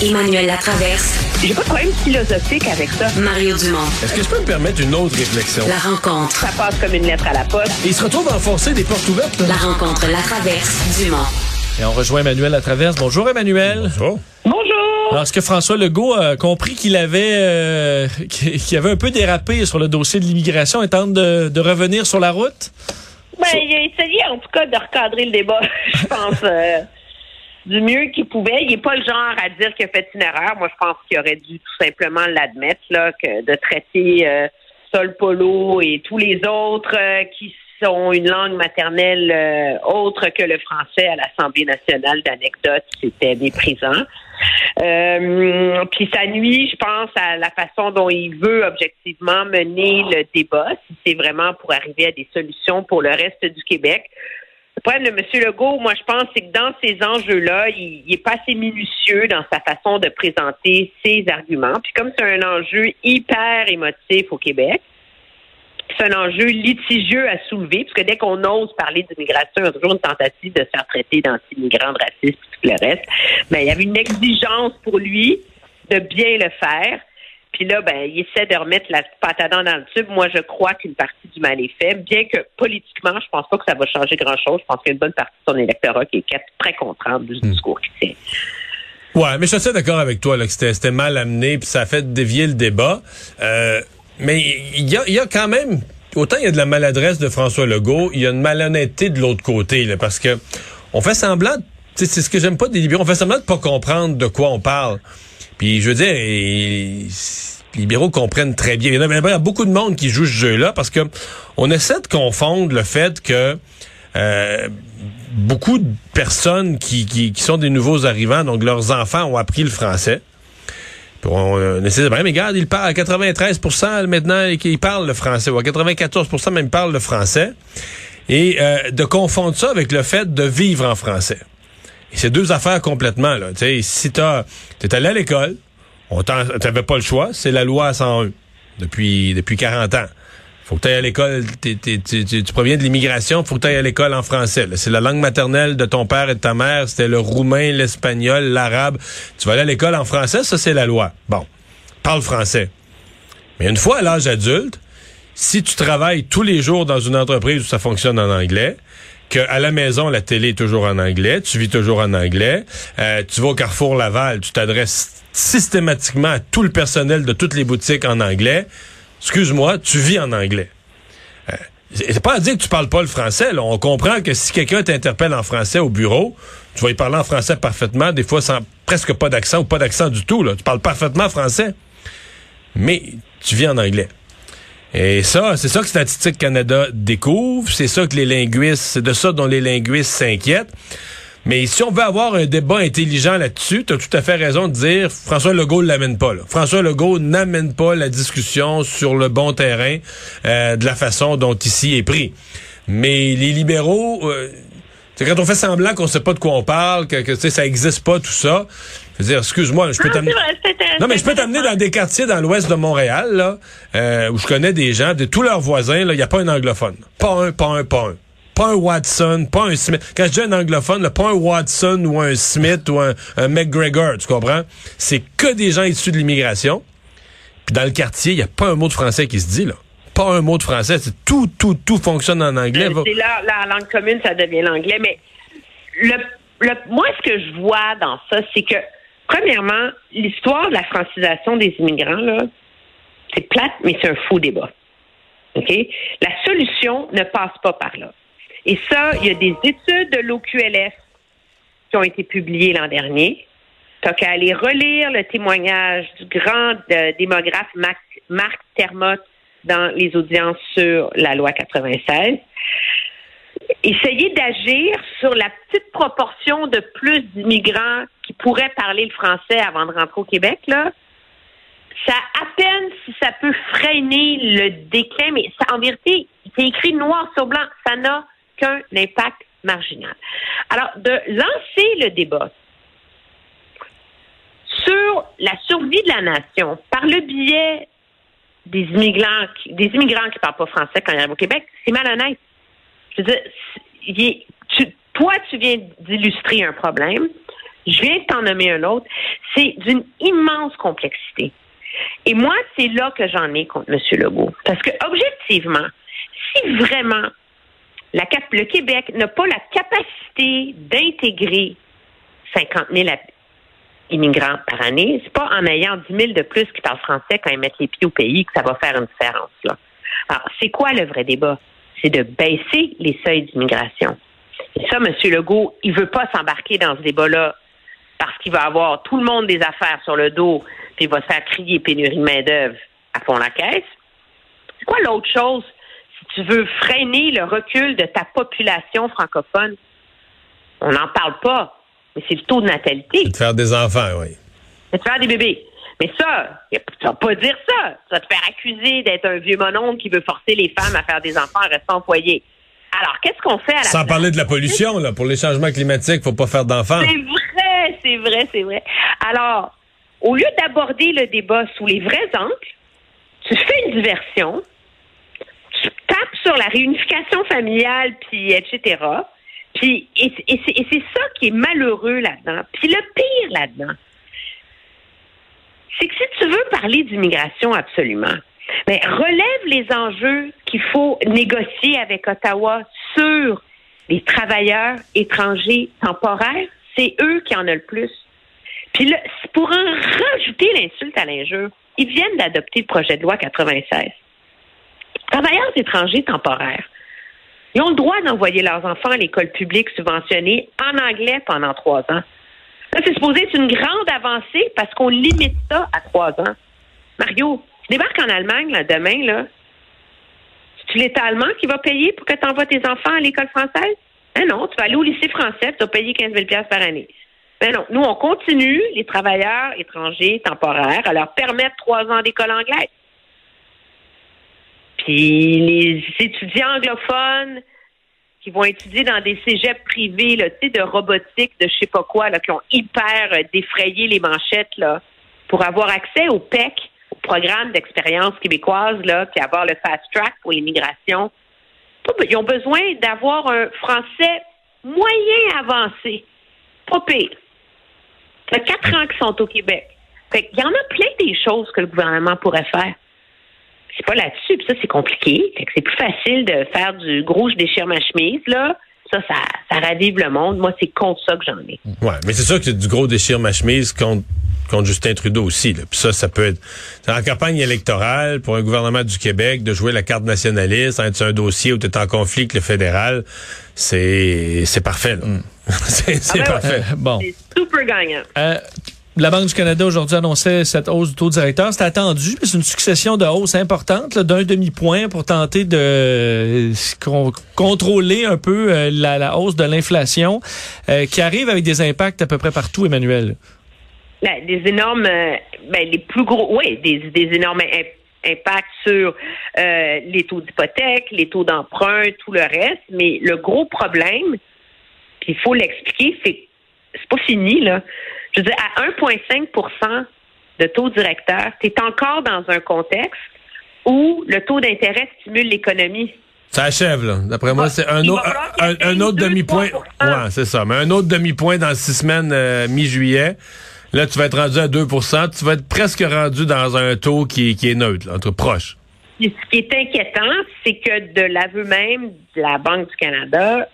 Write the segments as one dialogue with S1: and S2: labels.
S1: Emmanuel Latraverse.
S2: J'ai pas de problème philosophique avec ça.
S1: Mario Dumont.
S3: Est-ce que je peux me permettre une autre réflexion?
S1: La rencontre.
S2: Ça passe comme une lettre à la poste.
S3: il se retrouve à enfoncer des portes ouvertes.
S1: La rencontre Latraverse. Dumont.
S3: Et on rejoint Emmanuel Latraverse. Bonjour Emmanuel.
S4: Bonjour.
S2: Bonjour.
S3: Alors, est-ce que François Legault a compris qu'il avait, euh, qu'il avait un peu dérapé sur le dossier de l'immigration et tente de, de revenir sur la route?
S2: Ben, il a essayé en tout cas de recadrer le débat, je pense, euh, du mieux qu'il pouvait. Il n'est pas le genre à dire qu'il a fait une erreur. Moi, je pense qu'il aurait dû tout simplement l'admettre, là, que de traiter euh, Sol Polo et tous les autres euh, qui sont une langue maternelle euh, autre que le français à l'Assemblée nationale d'anecdotes, c'était méprisant. Euh, puis ça nuit, je pense, à la façon dont il veut objectivement mener le débat, si c'est vraiment pour arriver à des solutions pour le reste du Québec. Le problème de M. Legault, moi, je pense, c'est que dans ces enjeux-là, il, il est pas assez minutieux dans sa façon de présenter ses arguments. Puis comme c'est un enjeu hyper émotif au Québec, c'est un enjeu litigieux à soulever, parce que dès qu'on ose parler d'immigration, il y a toujours une tentative de se faire traiter d'anti-migrants, de racistes, tout le reste. Mais il y avait une exigence pour lui de bien le faire. Puis là, ben, il essaie de remettre la patate dans le tube. Moi, je crois qu'une partie du mal est fait, bien que politiquement, je pense pas que ça va changer grand-chose. Je pense qu'il y a une bonne partie de son électorat qui est très contente du discours qu'il tient.
S3: Ouais, mais je suis assez d'accord avec toi là, que c'était, mal amené, puis ça a fait dévier le débat. Euh, mais il y a, y a quand même, autant il y a de la maladresse de François Legault, il y a une malhonnêteté de l'autre côté, là, parce que on fait semblant, c'est ce que j'aime pas des libéraux, on fait semblant de pas comprendre de quoi on parle. Puis je veux dire, et- les libéraux comprennent très bien. Il y a, beaucoup de monde qui joue ce jeu-là parce que on essaie de confondre le fait que euh, beaucoup de personnes qui, sont des nouveaux arrivants, donc leurs enfants ont appris le français. Puis on, on essaie de dire, mais regarde, il parle à 93% maintenant, il parle le français, ou à 94% même il parle le français. Et euh, de confondre ça avec le fait de vivre en français. Et c'est deux affaires complètement, là. Tu sais, si t'as, t'es allé à l'école, on t'avais pas le choix, c'est la loi 101 depuis, depuis 40 ans. Faut que tu à l'école, tu proviens de l'immigration, faut que tu à l'école en français. C'est la langue maternelle de ton père et de ta mère, c'était le roumain, l'espagnol, l'arabe. Tu vas aller à l'école en français, ça c'est la loi. Bon, parle français. Mais une fois à l'âge adulte, si tu travailles tous les jours dans une entreprise où ça fonctionne en anglais, que à la maison la télé est toujours en anglais, tu vis toujours en anglais, euh, tu vas au Carrefour Laval, tu t'adresses systématiquement à tout le personnel de toutes les boutiques en anglais. Excuse-moi, tu vis en anglais. Euh, c'est pas à dire que tu parles pas le français. On comprend que si quelqu'un t'interpelle en français au bureau, tu vas y parler en français parfaitement, des fois sans presque pas d'accent ou pas d'accent du tout. Là. Tu parles parfaitement français, mais tu vis en anglais. Et ça, c'est ça que Statistique Canada découvre, c'est ça que les linguistes, c'est de ça dont les linguistes s'inquiètent. Mais si on veut avoir un débat intelligent là-dessus, tu as tout à fait raison de dire François Legault l'amène pas. Là. François Legault n'amène pas la discussion sur le bon terrain euh, de la façon dont ici est pris. Mais les libéraux, euh, c'est quand on fait semblant qu'on sait pas de quoi on parle, que, que ça existe pas tout ça. Je veux dire, excuse-moi, je peux t'amener.
S2: c'est-
S3: Non, mais je peux t'amener dans des quartiers dans l'ouest de Montréal, là, euh, où je connais des gens, de tous leurs voisins, il n'y a pas un anglophone. Pas un, pas un, pas un. Pas un Watson, pas un Smith. Quand je dis un anglophone, là, pas un Watson ou un Smith ou un, un McGregor, tu comprends? C'est que des gens issus de l'immigration. Puis dans le quartier, il n'y a pas un mot de français qui se dit, là. Pas un mot de français. Tout, tout, tout fonctionne en anglais.
S2: C'est là, la langue commune, ça devient l'anglais. Mais le, le, moi, ce que je vois dans ça, c'est que, premièrement, l'histoire de la francisation des immigrants, là, c'est plate, mais c'est un faux débat. OK? La solution ne passe pas par là. Et ça, il y a des études de l'OQLF qui ont été publiées l'an dernier. T'as qu'à aller relire le témoignage du grand euh, démographe Marc, Marc Termotte dans les audiences sur la loi 96. Essayez d'agir sur la petite proportion de plus d'immigrants qui pourraient parler le français avant de rentrer au Québec, là. Ça à peine si ça peut freiner le déclin, mais ça, en vérité, c'est écrit noir sur blanc, ça n'a qu'un impact marginal. Alors, de lancer le débat sur la survie de la nation par le biais des immigrants, qui- des immigrants qui parlent pas français quand ils arrivent au Québec, c'est malhonnête. Je veux dire, toi, tu viens d'illustrer un problème. Je viens de t'en nommer un autre. C'est d'une immense complexité. Et moi, c'est là que j'en ai contre M. Legault. Parce que, objectivement, si vraiment la, le Québec n'a pas la capacité d'intégrer 50 000 immigrants par année, c'est pas en ayant 10 000 de plus qui parlent français quand ils mettent les pieds au pays que ça va faire une différence. Là. Alors, c'est quoi le vrai débat? C'est de baisser les seuils d'immigration. Et ça, M. Legault, il veut pas s'embarquer dans ce débat-là parce qu'il va avoir tout le monde des affaires sur le dos, puis il va se faire crier pénurie de main-d'œuvre à fond la caisse. C'est quoi l'autre chose si tu veux freiner le recul de ta population francophone? On n'en parle pas mais c'est le taux de natalité.
S3: De faire des enfants, oui.
S2: De faire des bébés. Mais ça, tu vas pas dire ça. Ça te faire accuser d'être un vieux mononcle qui veut forcer les femmes à faire des enfants en restant au foyer. Alors, qu'est-ce qu'on fait à la
S3: Sans parler de la pollution, là. Pour les changements climatiques, faut pas faire d'enfants.
S2: C'est vrai, c'est vrai, c'est vrai. Alors, au lieu d'aborder le débat sous les vrais angles, tu fais une diversion, tu tapes sur la réunification familiale, puis etc. Puis, et, c'est ça qui est malheureux là-dedans. Puis le pire là-dedans, c'est que si tu veux parler d'immigration absolument, mais ben, relève les enjeux qu'il faut négocier avec Ottawa sur les travailleurs étrangers temporaires. C'est eux qui en ont le plus. Puis là, pour en rajouter l'insulte à l'injure, ils viennent d'adopter le projet de loi 96. Travailleurs étrangers temporaires. Ils ont le droit d'envoyer leurs enfants à l'école publique subventionnée en anglais pendant trois ans. Ça, c'est supposé être une grande avancée parce qu'on limite ça à trois ans. Mario, tu débarques en Allemagne demain, là. C'est-tu l'État allemand qui va payer pour que tu envoies tes enfants à l'école française? Ben non, tu vas aller au lycée français, tu vas payer 15 000 par année. Ben non, nous, on continue, les travailleurs étrangers temporaires, à leur permettre trois ans d'école anglaise. Puis les étudiants anglophones qui vont étudier dans des cégeps privés, là, de robotique, de je sais pas quoi, là, qui ont hyper euh, défrayé les manchettes là, pour avoir accès au PEC, au programme d'expérience québécoise, là, puis avoir le fast track pour l'immigration. Ils ont besoin d'avoir un français moyen avancé. Pas pire. Ça fait quatre ans qu'ils sont au Québec. Fait Il y en a plein des choses que le gouvernement pourrait faire c'est pas là-dessus. Puis ça, c'est compliqué. c'est plus facile de faire du gros je déchire ma chemise, là. Ça, ça, ravive le monde. Moi, c'est contre ça que j'en ai.
S3: Ouais, mais c'est sûr que c'est du gros déchire ma chemise contre contre Justin Trudeau aussi. Là. Puis ça, ça peut être en campagne électorale pour un gouvernement du Québec de jouer la carte nationaliste, être un dossier où tu es en conflit avec le fédéral, c'est c'est parfait. Mm. c'est
S2: ah ben parfait. bon. C'est super gagnant.
S4: Euh, la Banque du Canada aujourd'hui annonçait cette hausse du taux directeur. C'est attendu, c'est une succession de hausses importantes d'un demi-point pour tenter de euh, contrôler un peu euh, la, hausse de l'inflation euh, qui arrive avec des impacts à peu près partout, Emmanuel.
S2: Ben, des énormes, ben, les plus gros, oui, des, des énormes impacts sur les taux d'hypothèque, les taux d'emprunt, tout le reste. Mais le gros problème, il faut l'expliquer, c'est c'est pas fini là je veux dire, à 1,5% de taux directeur, tu es encore dans un contexte où le taux d'intérêt stimule l'économie.
S3: Ça achève, là. D'après moi, c'est un, un, autre demi-point. Ouais, c'est ça. Mais un autre demi-point dans six semaines, euh, mi-juillet. Là, tu vas être rendu à 2% Tu vas être presque rendu dans un taux qui, qui est neutre, entre proche.
S2: Ce qui est inquiétant, c'est que de l'aveu même de la Banque du Canada,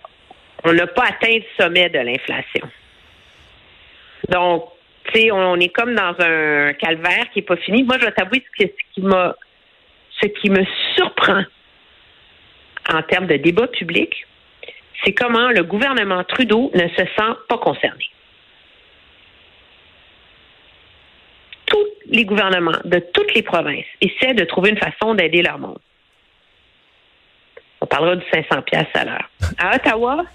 S2: on n'a pas atteint le sommet de l'inflation. Donc, tu sais, on, est comme dans un calvaire qui n'est pas fini. Moi, je vais t'avouer ce, qui m'a, ce qui me surprend en termes de débat public, c'est comment le gouvernement Trudeau ne se sent pas concerné. Tous les gouvernements de toutes les provinces essaient de trouver une façon d'aider leur monde. On parlera du 500 pièces à l'heure. À Ottawa,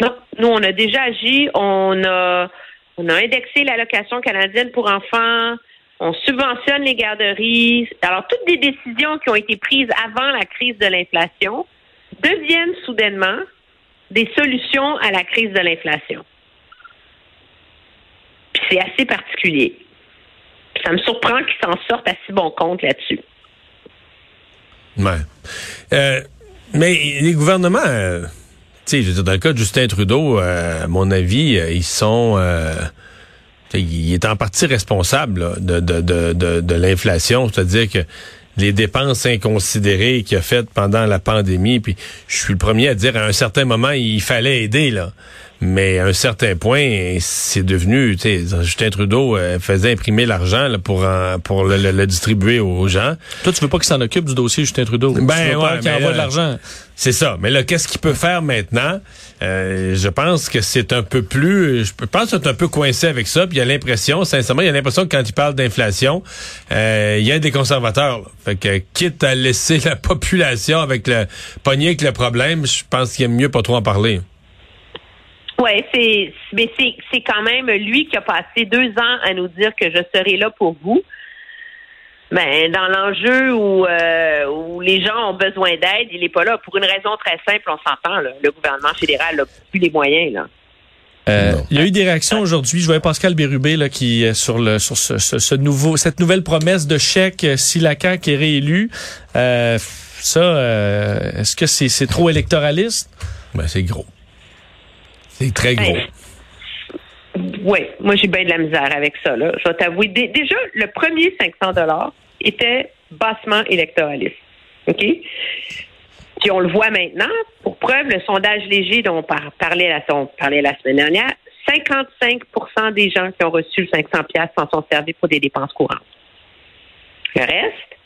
S2: non, nous, on a déjà agi. On a, on a indexé l'allocation canadienne pour enfants. On subventionne les garderies. Alors, toutes des décisions qui ont été prises avant la crise de l'inflation deviennent soudainement des solutions à la crise de l'inflation. C'est assez particulier. ça me surprend qu'ils s'en sortent à si bon compte là-dessus.
S3: Ouais. Euh, mais les gouvernements. Euh, sais, je veux dire, dans le cas de Justin Trudeau, euh, à mon avis, euh, ils sont... Euh, il est en partie responsable là, de, de, de, de, de l'inflation, c'est-à-dire que les dépenses inconsidérées qu'il a faites pendant la pandémie, puis je suis le premier à dire à un certain moment, il fallait aider, là. Mais à un certain point, c'est devenu, tu sais, Justin Trudeau euh, faisait imprimer l'argent pour en- pour le, le- le distribuer aux gens.
S4: Toi, tu veux pas qu'il s'en occupe du dossier Justin Trudeau.
S3: Ben,
S4: tu veux pas
S3: ouais,
S4: qu'il envoie de l'argent.
S3: C'est ça. Mais là, qu'est-ce qu'il peut faire maintenant? Euh, je pense que c'est un peu plus... Je pense que c'est un peu coincé avec ça. Puis il y a l'impression, sincèrement, il y a l'impression que quand il parle d'inflation, euh, il y a des conservateurs. là. Fait que quitte à laisser la population avec le pogner avec le problème, je pense qu'il aime mieux pas trop en parler.
S2: Oui, c'est mais c'est c'est quand même lui qui a passé deux ans à nous dire que je serai là pour vous. Mais dans l'enjeu où, euh, où les gens ont besoin d'aide, il n'est pas là. Pour une raison très simple, on s'entend. là. Le gouvernement fédéral n'a plus les moyens. Là.
S4: Euh, il y a eu des réactions aujourd'hui. Je voyais Pascal Bérubé là, qui sur le sur ce, ce- ce nouveau cette nouvelle promesse de chèque euh, si la CAQ est réélue. Euh, ça, euh, est-ce que c'est c'est trop électoraliste?
S3: Ben, c'est gros. C'est très gros.
S2: Oui, moi j'ai bien de la misère avec ça. Là. Je vais t'avouer. Dé- déjà, le premier 500 dollars était bassement électoraliste. OK? Puis on le voit maintenant. Pour preuve, le sondage léger dont on par- parlait, la, semaine dernière, 55% des gens qui ont reçu le 500 pièces s'en sont servis pour des dépenses courantes. Le reste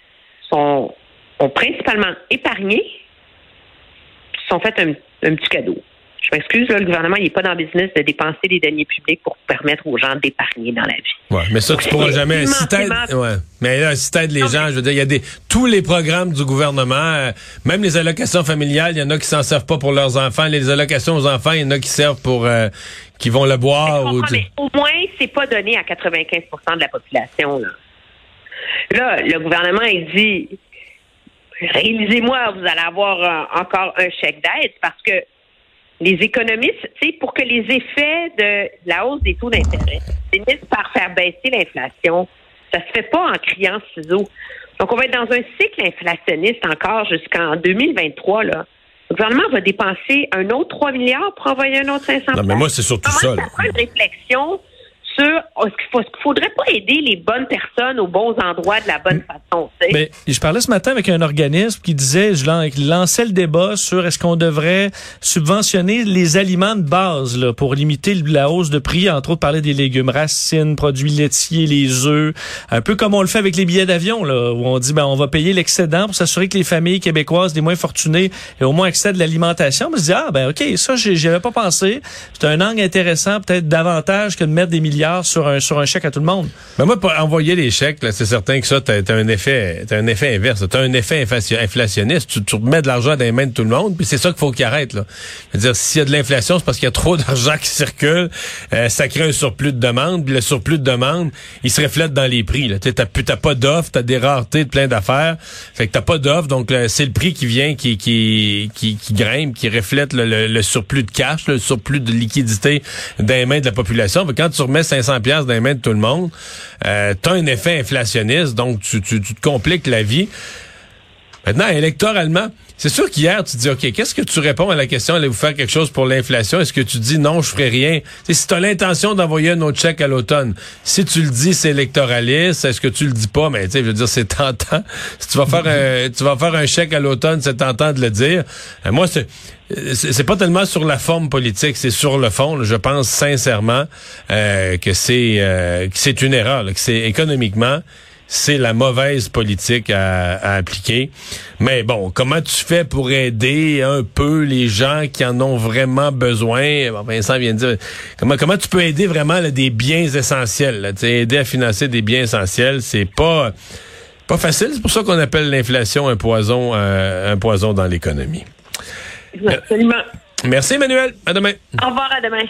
S2: sont, ont principalement épargné, se sont fait un petit cadeau. Je m'excuse, là, le gouvernement n'est pas dans le business de dépenser des deniers publics pour permettre aux gens d'épargner dans la vie.
S3: Ouais, mais ça, tu pourras jamais. Si ouais. Mais là, si t'aides les
S2: Non,
S3: gens, je veux dire, il y a des, tous les programmes du gouvernement, euh, même les allocations familiales, il y en a qui s'en servent pas pour leurs enfants. Les allocations aux enfants, il y en a qui servent pour, euh, qui vont le boire ou,
S2: mais au moins, c'est pas donné à 95% de la population. Là, là le gouvernement, il dit réalisez-moi, vous allez avoir euh, encore un chèque d'aide parce que les économistes, tu sais, pour que les effets de la hausse des taux d'intérêt finissent par faire baisser l'inflation, ça se fait pas en criant ciseaux. Donc, on va être dans un cycle inflationniste encore jusqu'en 2023. Là. Le gouvernement va dépenser un autre 3 milliards pour envoyer un autre 500
S3: Non, mais moi, c'est surtout ça,
S2: ça prend une réflexion sur est-ce qu'il est-ce qu'il faudrait pas aider les bonnes personnes aux bons endroits de la bonne façon, tu sais?
S4: Mais je parlais ce matin avec un organisme qui disait, je lançait le débat sur est-ce qu'on devrait subventionner les aliments de base là, pour limiter la hausse de prix, entre autres parler des légumes racines, produits laitiers, les œufs, un peu comme on le fait avec les billets d'avion là, où on dit ben on va payer l'excédent pour s'assurer que les familles québécoises, les moins fortunées, aient au moins accès à de l'alimentation. Mais je dis ah ben ok ça j'y avais pas pensé. C'est un angle intéressant peut-être davantage que de mettre des milliards sur un sur un chèque à tout le monde.
S3: Mais moi, pour envoyer les chèques, c'est certain que ça, t'as un effet, t'as un effet inverse. T'as un effet inflation- inflationniste. Tu, tu remets de l'argent dans les mains de tout le monde, puis c'est ça qu'il faut qu'il arrête. Là. Je veux dire, s'il y a de l'inflation, c'est parce qu'il y a trop d'argent qui circule. Euh, ça crée un surplus de demande, puis le surplus de demande, il se reflète dans les prix. Tu t'as pas d'offres, t'as des raretés de plein d'affaires. Fait que t'as pas d'offres, donc c'est le prix qui vient, qui qui grimpe, qui reflète le, surplus de cash, le surplus de liquidité dans les mains de la population. Tu 500 pièces dans les mains de tout le monde, euh, t'as un effet inflationniste, donc tu, tu, tu te compliques la vie. Maintenant, électoralement, c'est sûr qu'hier, tu dis, OK, qu'est-ce que tu réponds à la question, allez-vous faire quelque chose pour l'inflation? Est-ce que tu dis, non, je ferai rien? Si tu as l'intention d'envoyer un autre chèque à l'automne, si tu le dis, c'est électoraliste. Est-ce que tu le dis pas? Mais tu sais, je veux dire, c'est tentant. Si tu vas faire un, tu vas faire un chèque à l'automne, c'est tentant de le dire. Euh, moi, c'est c'est pas tellement sur la forme politique, c'est sur le fond. là. Je pense sincèrement euh, que c'est euh, que c'est une erreur, là, que c'est économiquement c'est la mauvaise politique à, à appliquer. Mais bon, comment tu fais pour aider un peu les gens qui en ont vraiment besoin? Bon, Vincent vient de dire, comment, comment tu peux aider vraiment là, des biens essentiels? Là, aider à financer des biens essentiels, c'est pas pas facile. C'est pour ça qu'on appelle l'inflation un poison, euh, un poison dans l'économie.
S2: Absolument.
S3: Merci Emmanuel. À demain.
S2: Au revoir, à demain.